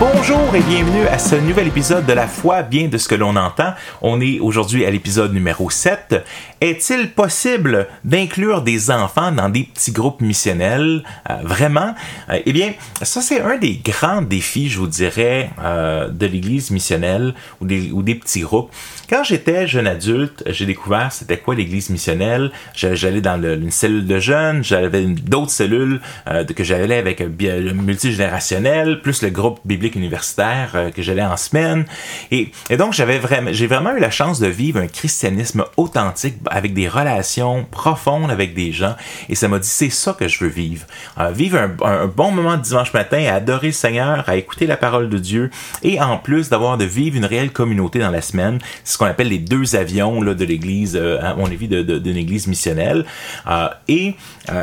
Bonjour et bienvenue à ce nouvel épisode de La foi bien de ce que l'on entend. On est aujourd'hui à l'épisode numéro 7. Est-il possible d'inclure des enfants dans des petits groupes missionnels? Euh, vraiment? Euh, eh bien, ça c'est un des grands défis, je vous dirais, euh, de l'Église missionnelle ou des, petits groupes. Quand j'étais jeune adulte, j'ai découvert c'était quoi l'Église missionnelle. J'allais dans une cellule de jeunes, j'avais d'autres cellules que j'allais avec multigénérationnel, plus le groupe biblique universitaire euh, que j'allais en semaine. Et, et donc, j'avais vraiment, j'ai vraiment eu la chance de vivre un christianisme authentique avec des relations profondes avec des gens. Et ça m'a dit, c'est ça que je veux vivre. Euh, vivre un, bon moment de dimanche matin à adorer le Seigneur, à écouter la parole de Dieu et en plus d'avoir de vivre une réelle communauté dans la semaine. C'est ce qu'on appelle les deux avions là, de l'église, euh, à mon avis, d'une de, de, église missionnelle. Euh, et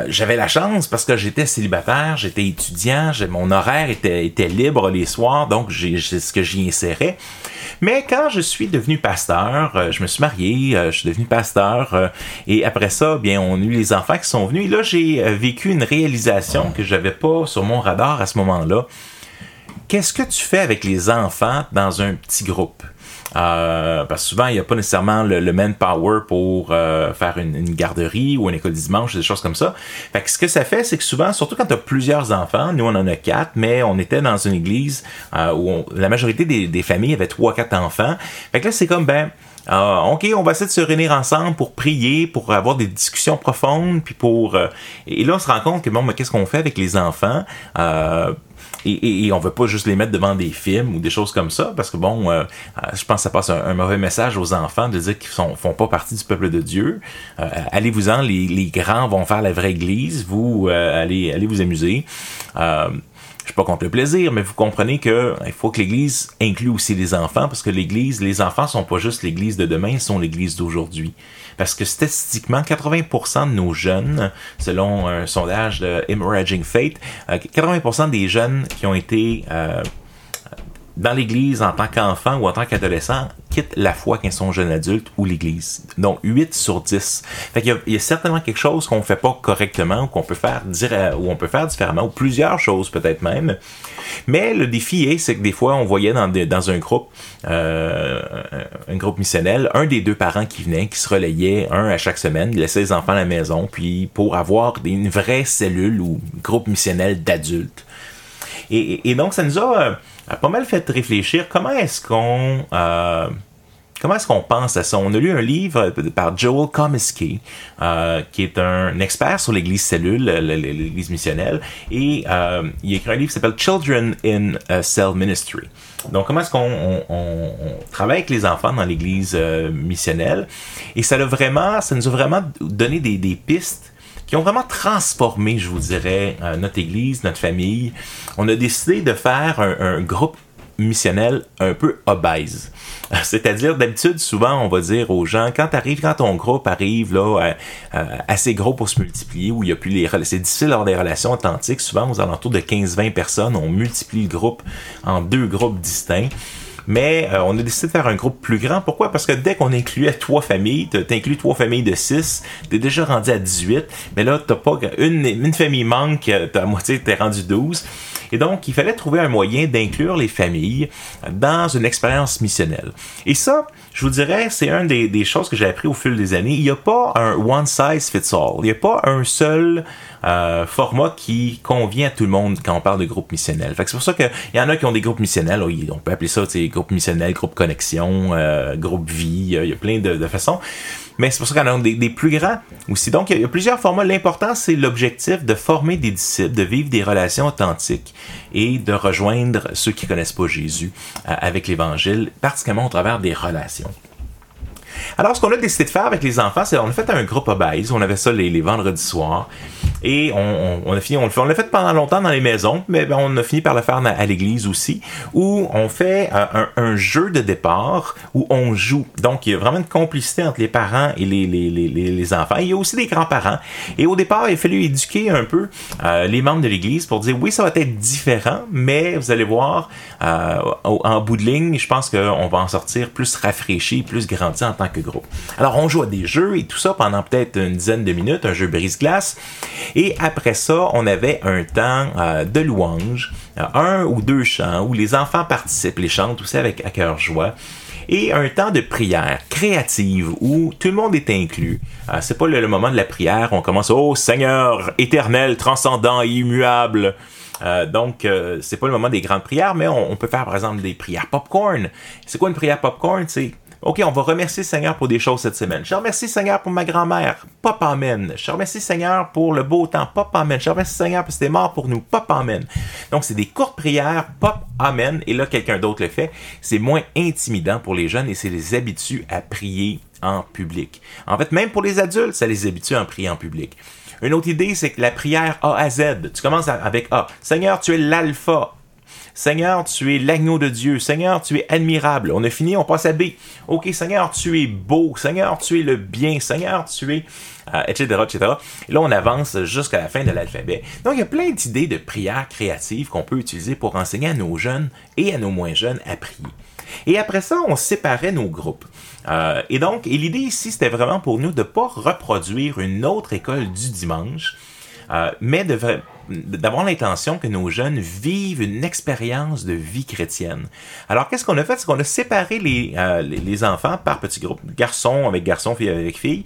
j'avais la chance parce que j'étais célibataire, j'étais étudiant, mon horaire était, était libre les soirs donc c'est ce que j'y insérais. Mais quand je suis devenu pasteur, euh, je me suis marié, euh, je suis devenu pasteur, euh, et après ça, bien, on a eu les enfants qui sont venus, et là, j'ai vécu une réalisation que j'avais pas sur mon radar à ce moment-là. Qu'est-ce que tu fais avec les enfants dans un petit groupe? Euh, parce souvent, il n'y a pas nécessairement le, le manpower pour euh, faire une, garderie ou une école du dimanche, des choses comme ça. Fait que ce que ça fait, c'est que souvent, surtout quand tu as plusieurs enfants, nous on en a quatre, mais on était dans une église euh, où la majorité des, familles avaient trois, quatre enfants. Fait que là, c'est comme, ben, ok, on va essayer de se réunir ensemble pour prier, pour avoir des discussions profondes, puis pour... et là, on se rend compte que, bon, mais qu'est-ce qu'on fait avec les enfants? Et, et, on veut pas juste les mettre devant des films ou des choses comme ça, parce que bon, euh, euh, je pense que ça passe un, mauvais message aux enfants de dire qu'ils ne font pas partie du peuple de Dieu. Euh, allez-vous-en, les, grands vont faire la vraie église, vous allez, allez vous amuser. je suis pas contre le plaisir, mais vous comprenez que il faut que l'Église inclue aussi les enfants, parce que l'Église, les enfants sont pas juste l'Église de demain, ils sont l'Église d'aujourd'hui parce que statistiquement, 80% de nos jeunes, selon un sondage de Emerging Fate, 80% euh, des jeunes qui ont été euh, dans l'Église en tant qu'enfant ou en tant qu'adolescent la foi quand ils sont jeunes adultes ou l'Église. Donc 8 sur 10. Fait qu'il y, il y a certainement quelque chose qu'on fait pas correctement ou qu'on peut faire dire ou on peut faire différemment ou plusieurs choses peut-être même. Mais le défi est c'est que des fois on voyait dans, dans un groupe euh, un groupe missionnel un des deux parents qui venait qui se relayait un à chaque semaine, laissait les enfants à la maison puis pour avoir une vraie cellule ou groupe missionnel d'adultes. Et, donc ça nous a euh, a pas mal fait réfléchir comment est-ce qu'on euh, comment est-ce qu'on pense à ça? On a lu un livre par Joel Comiskey, euh, qui est un expert sur l'Église cellule, l'Église missionnelle, et euh, il a écrit un livre qui s'appelle Children in a Cell Ministry. Donc, comment est-ce qu'on on, travaille avec les enfants dans l'Église euh, missionnelle? Et ça, a vraiment, ça nous a vraiment donné des, pistes qui ont vraiment transformé, je vous dirais, euh, notre Église, notre famille. On a décidé de faire un, groupe missionnel un peu obèse. C'est-à-dire, d'habitude, souvent, on va dire aux gens, quand arrives, quand ton groupe arrive là, euh, euh, assez gros pour se multiplier, où il y a plus les c'est difficile d'avoir des relations authentiques, souvent aux alentours de 15-20 personnes, on multiplie le groupe en deux groupes distincts. Mais euh, on a décidé de faire un groupe plus grand. Pourquoi? Parce que dès qu'on incluait trois familles, t'inclus trois familles de six, t'es déjà rendu à 18. Mais là, t'as pas une, une famille manque, t'as à moitié, t'es rendu 12. Et donc, il fallait trouver un moyen d'inclure les familles dans une expérience missionnelle. Et ça, je vous dirais, c'est une des, choses que j'ai appris au fil des années. Il n'y a pas un one size fits all. Il n'y a pas un seul euh, format qui convient à tout le monde quand on parle de groupe missionnel. c'est pour ça qu'il y en a qui ont des groupes missionnels. On peut appeler ça groupe missionnel, groupe connexion, euh, groupe vie. Il y a plein de, de façons mais c'est pour ça qu'on a des, des, plus grands aussi. Donc, il y a plusieurs formats. L'important, c'est l'objectif de former des disciples, de vivre des relations authentiques et de rejoindre ceux qui connaissent pas Jésus euh, avec l'Évangile, particulièrement au travers des relations. Alors, ce qu'on a décidé de faire avec les enfants, c'est on a fait un groupe obèse. On avait ça les, vendredis soirs. Et on, a fini, on, l'a fait pendant longtemps dans les maisons, mais ben, on a fini par le faire à l'église aussi, où on fait euh, un, jeu de départ où on joue. Donc, il y a vraiment une complicité entre les parents et les, les, les, les enfants. Il y a aussi des grands-parents. Et au départ, il a fallu éduquer un peu euh, les membres de l'église pour dire oui, ça va être différent, mais vous allez voir, euh, en bout de ligne, je pense qu'on va en sortir plus rafraîchi, plus grandi en tant Alors, on joue à des jeux et tout ça pendant peut-être une dizaine de minutes, un jeu brise-glace. Et après ça, on avait un temps euh, de louange, euh, un ou deux chants où les enfants participent, les chantent aussi avec à cœur joie et un temps de prière créative où tout le monde est inclus. Euh, c'est pas le, moment de la prière, on commence Oh Seigneur, éternel, transcendant immuable. donc, c'est pas le moment des grandes prières, mais on, on, peut faire par exemple des prières popcorn. C'est quoi une prière popcorn? C'est OK, on va remercier Seigneur pour des choses cette semaine. Je remercie Seigneur pour ma grand-mère. Pop Amen. Je remercie Seigneur pour le beau temps. Pop Amen. Je remercie Seigneur parce que c'était mort pour nous. Pop Amen. Donc, c'est des courtes prières. Pop Amen. Et là, quelqu'un d'autre le fait. C'est moins intimidant pour les jeunes et c'est les habitue à prier en public. En fait, même pour les adultes, ça les habitue à prier en public. Une autre idée, c'est que la prière A à Z, tu commences avec A. Seigneur, tu es l'alpha. Seigneur, tu es l'agneau de Dieu. Seigneur, tu es admirable. On a fini, on passe à B. OK, Seigneur, tu es beau. Seigneur, tu es le bien. Seigneur, tu es... etc., euh, etc. Et là, on avance jusqu'à la fin de l'alphabet. Donc, il y a plein d'idées de prières créatives qu'on peut utiliser pour enseigner à nos jeunes et à nos moins jeunes à prier. Et après ça, on séparait nos groupes. Euh, et donc, l'idée ici, c'était vraiment pour nous de ne pas reproduire une autre école du dimanche, euh, mais de, d'avoir l'intention que nos jeunes vivent une expérience de vie chrétienne. Alors, qu'est-ce qu'on a fait? C'est qu'on a séparé les, euh, les, enfants par petits groupes, garçons avec garçons, filles avec filles,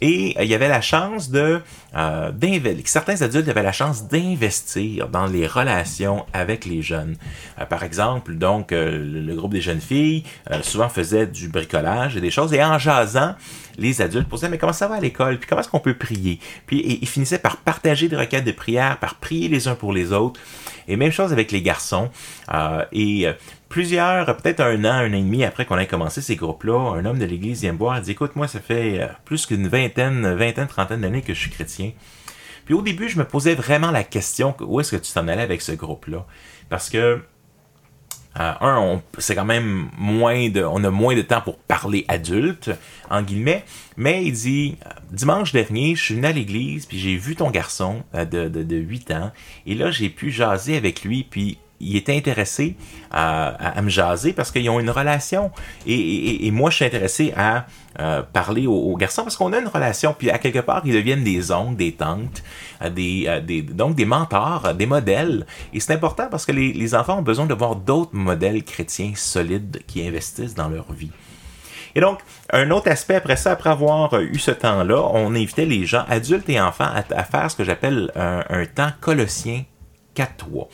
et euh, il y avait la chance de euh, certains adultes avaient la chance d'investir dans les relations avec les jeunes. Euh, par exemple, donc le, groupe des jeunes filles souvent faisait du bricolage et des choses, et en jasant, les adultes posaient mais comment ça va à l'école, puis comment est-ce qu'on peut prier, puis ils finissaient par partager des requêtes de prière, par prier les uns pour les autres. Et même chose avec les garçons. et plusieurs, peut-être un an, un an et demi après qu'on ait commencé ces groupes-là, un homme de l'église vient me voir et dit Écoute, moi, ça fait euh, plus qu'une vingtaine, vingtaine, trentaine d'années que je suis chrétien. Puis au début, je me posais vraiment la question où est-ce que tu t'en allais avec ce groupe-là? Parce que, euh, un, c'est quand même moins de. On a moins de temps pour parler adulte, en guillemets. Mais il dit Dimanche dernier, je suis venu à l'église, puis j'ai vu ton garçon euh, de, de, de 8 ans. Et là, j'ai pu jaser avec lui, puis il est intéressé à, me jaser parce qu'ils ont une relation. Et, moi, je suis intéressé à euh, parler aux, garçons parce qu'on a une relation. Puis à quelque part, ils deviennent des oncles, des tantes, euh, des, euh, des, donc des mentors, des modèles. Et c'est important parce que les, les enfants ont besoin de voir d'autres modèles chrétiens solides qui investissent dans leur vie. Et donc, un autre aspect après ça, après avoir eu ce temps-là, on invitait les gens, adultes et enfants, à, faire ce que j'appelle un, un temps colossien 4-3.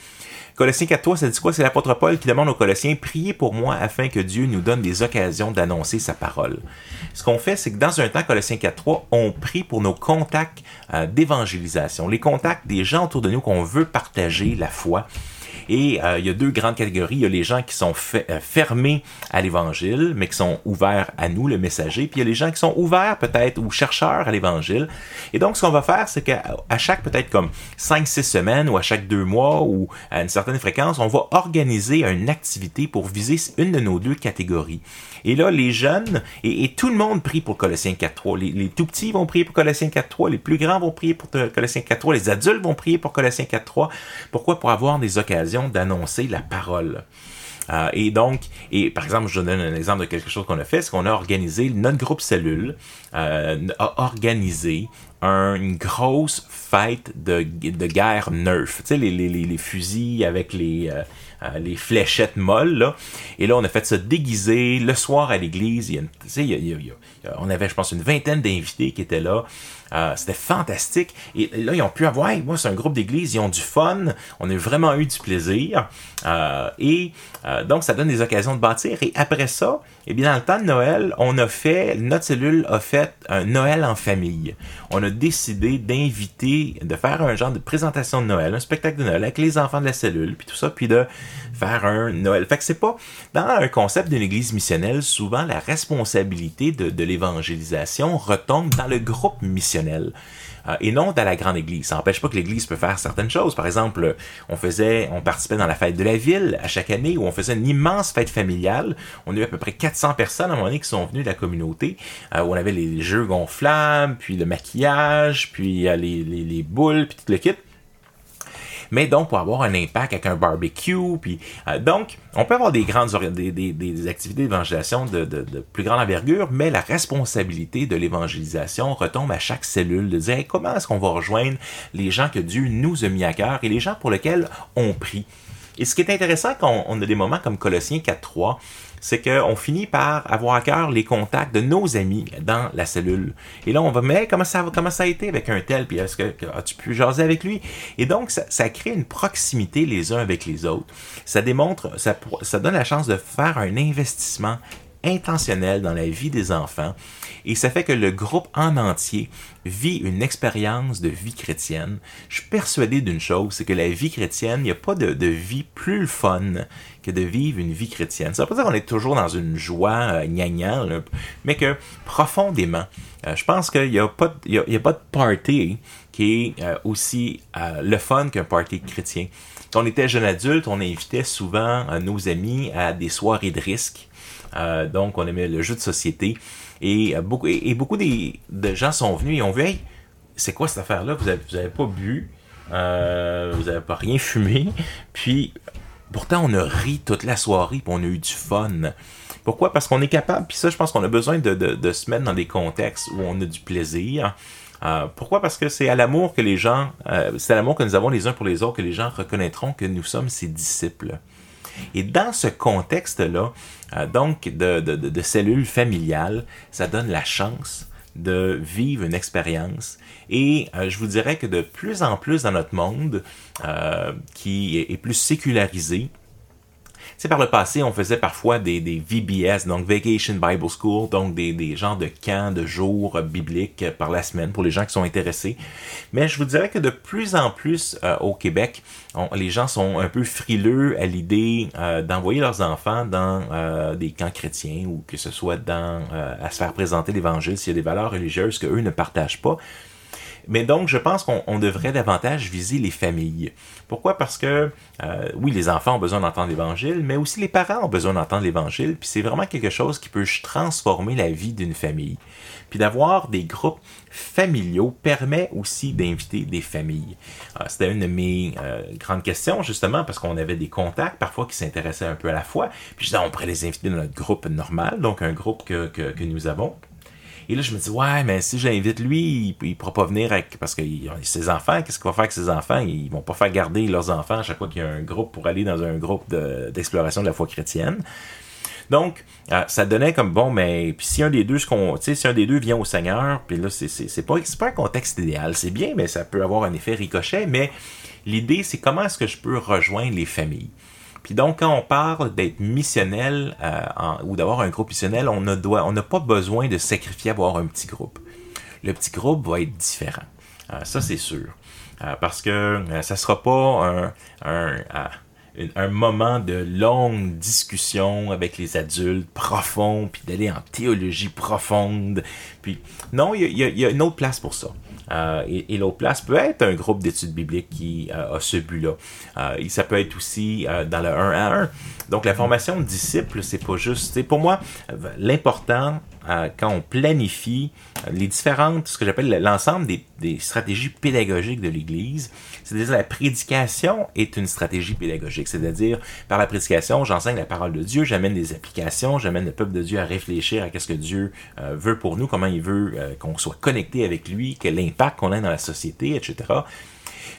Colossiens 4.3, ça dit quoi? C'est l'apôtre Paul qui demande aux Colossiens, priez pour moi afin que Dieu nous donne des occasions d'annoncer sa parole. Ce qu'on fait, c'est que dans un temps, Colossiens 4.3, on prie pour nos contacts euh, d'évangélisation, les contacts des gens autour de nous qu'on veut partager la foi. Et euh, il y a deux grandes catégories. Il y a les gens qui sont euh, fermés à l'évangile, mais qui sont ouverts à nous, le messager. Puis il y a les gens qui sont ouverts peut-être ou chercheurs à l'évangile. Et donc, ce qu'on va faire, c'est qu'à chaque peut-être comme 5-6 semaines ou à chaque deux mois ou à une certaine fréquence, on va organiser une activité pour viser une de nos deux catégories. Et là, les jeunes, et, tout le monde prie pour Colossiens 4.3. Les, les tout petits vont prier pour Colossiens 4.3, les plus grands vont prier pour Colossiens 4.3, les adultes vont prier pour Colossiens 4.3. Pourquoi? Pour avoir des occasions d'annoncer la parole. Euh, et donc, et par exemple, je donne un exemple de quelque chose qu'on a fait, c'est qu'on a organisé, notre groupe cellule euh, a organisé une grosse fête de, de guerre Nerf. Tu sais, les, les, les, fusils avec les, euh, les fléchettes molles. Là. Et là, on a fait ça déguisé le soir à l'église. Il y a, il y a, on avait, je pense, une vingtaine d'invités qui étaient là. Euh, c'était fantastique. Et là, ils ont pu avoir, moi, c'est un groupe d'église, ils ont du fun. On a vraiment eu du plaisir. Euh, et euh, donc, ça donne des occasions de bâtir. Et après ça, eh bien, dans le temps de Noël, on a fait, notre cellule a fait un Noël en famille. On a décidé d'inviter, de faire un genre de présentation de Noël, un spectacle de Noël avec les enfants de la cellule, puis tout ça, puis de faire un Noël. Fait que c'est pas dans un concept d'une église missionnelle, souvent la responsabilité de, de l'évangélisation retombe dans le groupe Euh, et non dans la grande église. Ça n'empêche pas que l'église peut faire certaines choses. Par exemple, on faisait, on participait dans la fête de la ville à chaque année où on faisait une immense fête familiale. On a eu à peu près 400 personnes à un moment donné qui sont venues de la communauté, euh, où on avait les jeux gonflables, puis le maquillage, puis euh, les boules, puis tout le kit mais donc pour avoir un impact avec un barbecue. Puis, euh, donc, on peut avoir des grandes des, des, des activités d'évangélisation de, de, de, plus grande envergure, mais la responsabilité de l'évangélisation retombe à chaque cellule de dire comment est-ce qu'on va rejoindre les gens que Dieu nous a mis à cœur et les gens pour lesquels on prie? Et ce qui est intéressant quand on a des moments comme Colossiens 4.3, c'est qu'on finit par avoir à cœur les contacts de nos amis dans la cellule. Et là, on va, mais comment ça, comment ça a été avec un tel, puis est-ce que, as-tu pu jaser avec lui? Et donc, ça, crée une proximité les uns avec les autres. Ça démontre, ça donne la chance de faire un investissement intentionnel dans la vie des enfants et ça fait que le groupe en entier vit une expérience de vie chrétienne. Je suis persuadé d'une chose, c'est que la vie chrétienne, il n'y a pas de, de, vie plus fun que de vivre une vie chrétienne. Ça veut pas dire qu'on est toujours dans une joie euh, mais que profondément, euh, je pense qu'il n'y a, pas, il y a, pas de party qui est euh, aussi euh, le fun qu'un party chrétien. Quand on était jeune adulte, on invitait souvent nos amis à des soirées de risque. Donc, on aimait le jeu de société. Et beaucoup, et, beaucoup des, de gens sont venus et ont vu, hey, c'est quoi cette affaire-là? Vous avez, vous avez pas bu, euh, vous avez pas rien fumé, puis pourtant on a ri toute la soirée, puis on a eu du fun. Pourquoi? Parce qu'on est capable, puis ça, je pense qu'on a besoin de, se mettre dans des contextes où on a du plaisir. Euh, pourquoi? Parce que c'est à l'amour que les gens, euh, c'est à l'amour que nous avons les uns pour les autres que les gens reconnaîtront que nous sommes ses disciples. Et dans ce contexte-là, euh, donc de, cellules familiales, ça donne la chance de vivre une expérience. Et euh, je vous dirais que de plus en plus dans notre monde, euh, qui est plus sécularisé, sais, par le passé, on faisait parfois des, VBS, donc Vacation Bible School, donc des, des genres de camps de jours bibliques par la semaine pour les gens qui sont intéressés. Mais je vous dirais que de plus en plus euh, au Québec, les gens sont un peu frileux à l'idée euh, d'envoyer leurs enfants dans euh, des camps chrétiens ou que ce soit dans euh, à se faire présenter l'Évangile s'il y a des valeurs religieuses que eux ne partagent pas. Mais donc, je pense qu'on devrait davantage viser les familles. Pourquoi? Parce que, euh, oui, les enfants ont besoin d'entendre l'Évangile, mais aussi les parents ont besoin d'entendre l'Évangile, puis c'est vraiment quelque chose qui peut transformer la vie d'une famille. Puis d'avoir des groupes familiaux permet aussi d'inviter des familles. Euh, C'était une de mes euh, grandes questions, justement, parce qu'on avait des contacts parfois qui s'intéressaient un peu à la fois. Puis je disais, on pourrait les inviter dans notre groupe normal, donc un groupe que, que, que nous avons. Et là, je me dis, ouais, mais si j'invite lui, il, ne pourra pas venir avec, parce que ses enfants, qu'est-ce qu'il va faire avec ses enfants? Ils vont pas faire garder leurs enfants à chaque fois qu'il y a un groupe pour aller dans un groupe d'exploration de, la foi chrétienne. Donc, euh, ça donnait comme bon, mais puis si un des deux, si un des deux vient au Seigneur, puis là, c'est pas, pas un contexte idéal. C'est bien, mais ça peut avoir un effet ricochet. Mais l'idée, c'est comment est-ce que je peux rejoindre les familles? Donc, quand on parle d'être missionnel euh, ou d'avoir un groupe missionnel, on n'a pas besoin de sacrifier avoir un petit groupe. Le petit groupe va être différent. Euh, ça, c'est sûr. Euh, parce que ça sera pas un, moment de longue discussion avec les adultes profond, puis d'aller en théologie profonde. Puis non, il y a une autre place pour ça. Euh, et, et l'autre place peut être un groupe d'études bibliques qui euh, a ce but-là. Euh, ça peut être aussi dans le 1 à 1. Donc la formation de disciples, c'est pas juste. Pour moi, l'important quand on planifie les différentes, ce que j'appelle l'ensemble des, stratégies pédagogiques de l'Église, c'est-à-dire la prédication est une stratégie pédagogique, c'est-à-dire par la prédication, j'enseigne la parole de Dieu, j'amène des applications, j'amène le peuple de Dieu à réfléchir à ce que Dieu euh, veut pour nous, comment il veut euh, qu'on soit connecté avec lui, quel impact qu'on a dans la société, etc.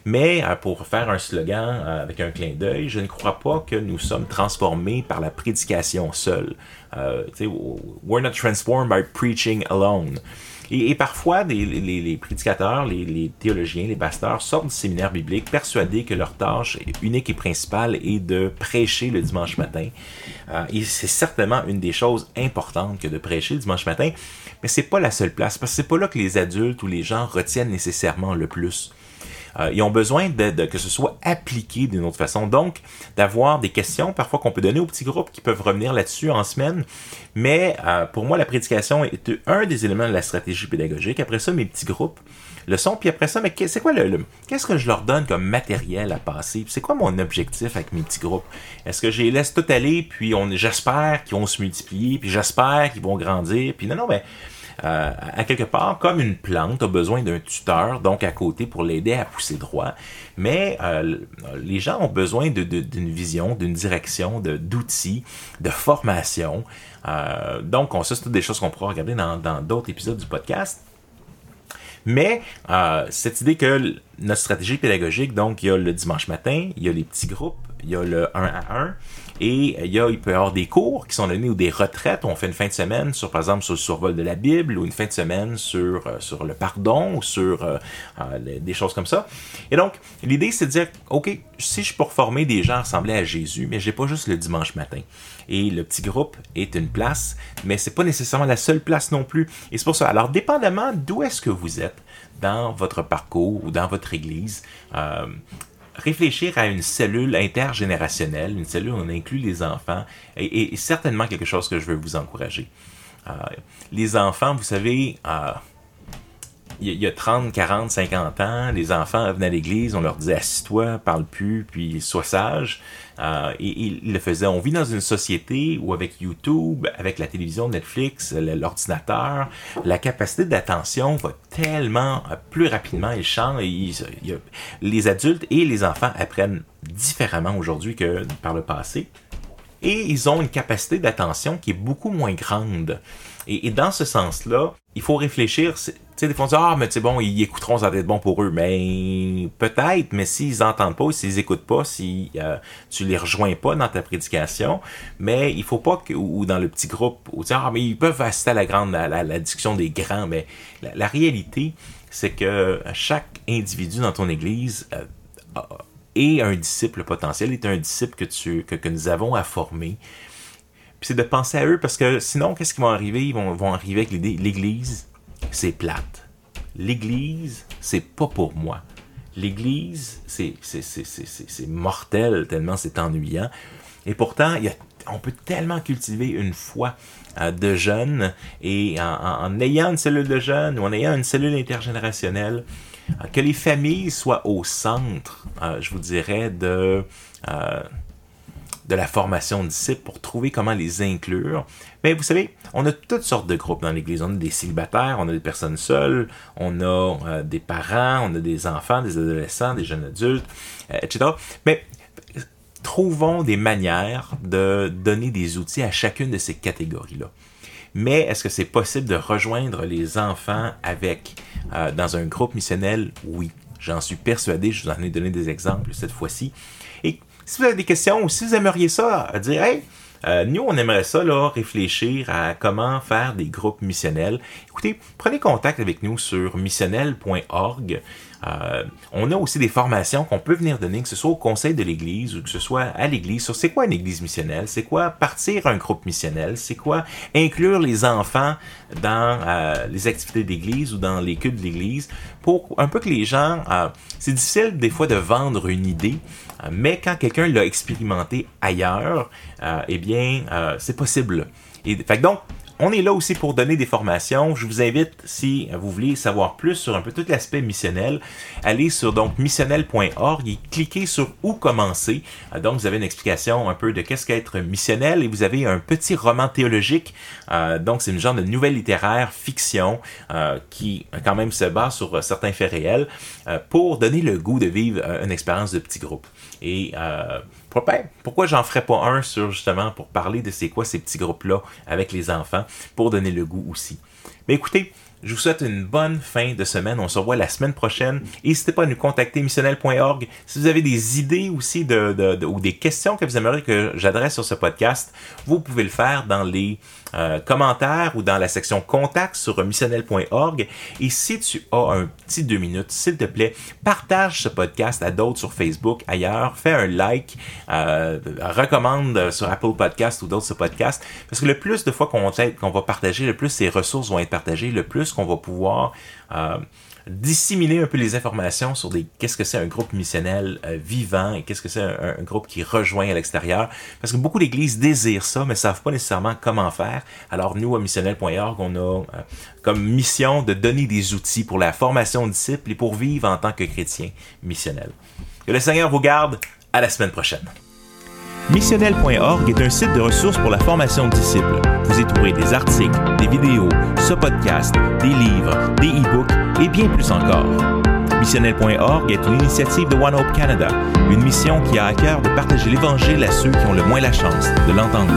Mais euh, pour faire un slogan euh, avec un clin d'œil, je ne crois pas que nous sommes transformés par la prédication seule. Euh, we're not transformed by preaching alone. Et, parfois, les, prédicateurs, les, les, théologiens, les pasteurs sortent du séminaire biblique persuadés que leur tâche unique et principale est de prêcher le dimanche matin. Euh, et c'est certainement une des choses importantes que de prêcher le dimanche matin, mais c'est pas la seule place, parce que c'est pas là que les adultes ou les gens retiennent nécessairement le plus. Euh, ils ont besoin de, que ce soit appliqué d'une autre façon. Donc, d'avoir des questions parfois qu'on peut donner aux petits groupes qui peuvent revenir là-dessus en semaine. Mais euh, pour moi, la prédication est un des éléments de la stratégie pédagogique. Après ça, mes petits groupes le son, puis après ça, mais c'est quoi le, qu'est-ce que je leur donne comme matériel à passer? C'est quoi mon objectif avec mes petits groupes? Est-ce que je les laisse tout aller, puis on j'espère qu'ils vont se multiplier, puis j'espère qu'ils vont grandir, puis non, non, mais euh, à quelque part, comme une plante a besoin d'un tuteur, donc à côté pour l'aider à pousser droit. Mais euh, les gens ont besoin d'une vision, d'une direction, d'outils, de, formation. Euh, donc, on, ça, c'est des choses qu'on pourra regarder dans d'autres épisodes du podcast. Mais cette idée que notre stratégie pédagogique, donc il y a le dimanche matin, il y a les petits groupes, il y a le 1 à 1, et il, y a, il peut y avoir des cours qui sont donnés ou des retraites. On fait une fin de semaine sur, par exemple, sur le survol de la Bible ou une fin de semaine sur, euh, sur le pardon ou sur euh, euh, des choses comme ça. Et donc, l'idée, c'est de dire, OK, si je pour former des gens ressemblés à Jésus, mais j'ai pas juste le dimanche matin. Et le petit groupe est une place, mais c'est pas nécessairement la seule place non plus. Et c'est pour ça. Alors, dépendamment d'où est-ce que vous êtes dans votre parcours ou dans votre église, réfléchir à une cellule intergénérationnelle, une cellule où on inclut les enfants, est, certainement quelque chose que je veux vous encourager. Euh, les enfants, vous savez, euh, il y, a 30, 40, 50 ans, les enfants venaient à l'église, on leur disait assis-toi, parle plus, puis sois sage. Euh, et, ils le faisaient. On vit dans une société où avec YouTube, avec la télévision, Netflix, l'ordinateur, la capacité d'attention va tellement euh, plus rapidement. Ils changent. les adultes et les enfants apprennent différemment aujourd'hui que par le passé. Et ils ont une capacité d'attention qui est beaucoup moins grande. Et, dans ce sens-là, il faut réfléchir. Tu sais, des fois, on dit, ah, mais c'est bon, ils écouteront, ça va être bon pour eux. Mais peut-être, mais s'ils n'entendent pas, s'ils écoutent pas, si euh, tu les rejoins pas dans ta prédication, mais il faut pas que, ou dans le petit groupe, ou dire, ah, mais ils peuvent assister à la grande, à la, discussion des grands. Mais la, réalité, c'est que chaque individu dans ton église euh, est un disciple potentiel, est un disciple que, tu, que, que nous avons à former. C'est de penser à eux parce que sinon, qu'est-ce qui va arriver? Ils vont, vont arriver avec l'idée, l'Église, c'est plate. L'Église, c'est pas pour moi. L'Église, c'est, mortel tellement c'est ennuyant. Et pourtant, y a, on peut tellement cultiver une foi euh, de jeunes et en, ayant une cellule de jeunes ou en ayant une cellule intergénérationnelle, euh, que les familles soient au centre, euh, je vous dirais, de de la formation de disciples pour trouver comment les inclure. Mais vous savez, on a toutes sortes de groupes dans l'Église. On a des célibataires, on a des personnes seules, on a euh, des parents, on a des enfants, des adolescents, des jeunes adultes, euh, etc. Mais trouvons des manières de donner des outils à chacune de ces catégories-là. Mais est-ce que c'est possible de rejoindre les enfants avec euh, dans un groupe missionnel? Oui. J'en suis persuadé, je vous en ai donné des exemples cette fois-ci. Et si vous avez des questions ou si vous aimeriez ça, dire hey, euh, nous, on aimerait ça, là, réfléchir à comment faire des groupes missionnels. Écoutez, prenez contact avec nous sur missionnel.org. Euh, on a aussi des formations qu'on peut venir donner, que ce soit au conseil de l'Église ou que ce soit à l'Église, sur c'est quoi une Église missionnelle, c'est quoi partir un groupe missionnel, c'est quoi inclure les enfants dans euh, les activités d'Église ou dans les cultes de l'Église, pour un peu que les gens... Euh, c'est difficile des fois de vendre une idée, mais quand quelqu'un l'a expérimenté ailleurs, eh bien, c'est possible. Et, fait donc, on est là aussi pour donner des formations. Je vous invite, si vous voulez savoir plus sur un peu tout l'aspect missionnel, allez sur donc missionnel.org et cliquez sur où commencer. Euh, donc, vous avez une explication un peu de qu'est-ce qu'être missionnel et vous avez un petit roman théologique. Euh, donc, c'est une genre de nouvelle littéraire fiction euh, qui quand même se base sur certains faits réels pour donner le goût de vivre une expérience de petit groupe. Et pourquoi j'en ferais pas un sur justement pour parler de c'est quoi ces petits groupes-là avec les enfants pour donner le goût aussi? Mais écoutez, je vous souhaite une bonne fin de semaine. On se revoit la semaine prochaine. N'hésitez pas à nous contacter missionnel.org. Si vous avez des idées aussi de, ou des questions que vous aimeriez que j'adresse sur ce podcast, vous pouvez le faire dans les euh, commentaires ou dans la section contact sur missionnel.org. Et si tu as un petit deux minutes, s'il te plaît, partage ce podcast à d'autres sur Facebook, ailleurs, fais un like, euh, recommande sur Apple Podcast ou d'autres ce podcast. Parce que le plus de fois qu'on va partager, le plus ces ressources vont être partagées, le plus qu'on va pouvoir euh, disséminer un peu les informations sur des qu'est-ce que c'est un groupe missionnel euh, vivant et qu'est-ce que c'est un, groupe qui rejoint à l'extérieur. Parce que beaucoup d'églises désirent ça, mais savent pas nécessairement comment faire. Alors nous, à missionnel.org, on a euh, comme mission de donner des outils pour la formation de disciples et pour vivre en tant que chrétien missionnel. Que le Seigneur vous garde. À la semaine prochaine. Missionnel.org est un site de ressources pour la formation de disciples. Des articles, des vidéos, ce podcast, des livres, des e-books et bien plus encore. Missionnel.org est une initiative de One Hope Canada, une mission qui a à cœur de partager l'Évangile à ceux qui ont le moins la chance de l'entendre.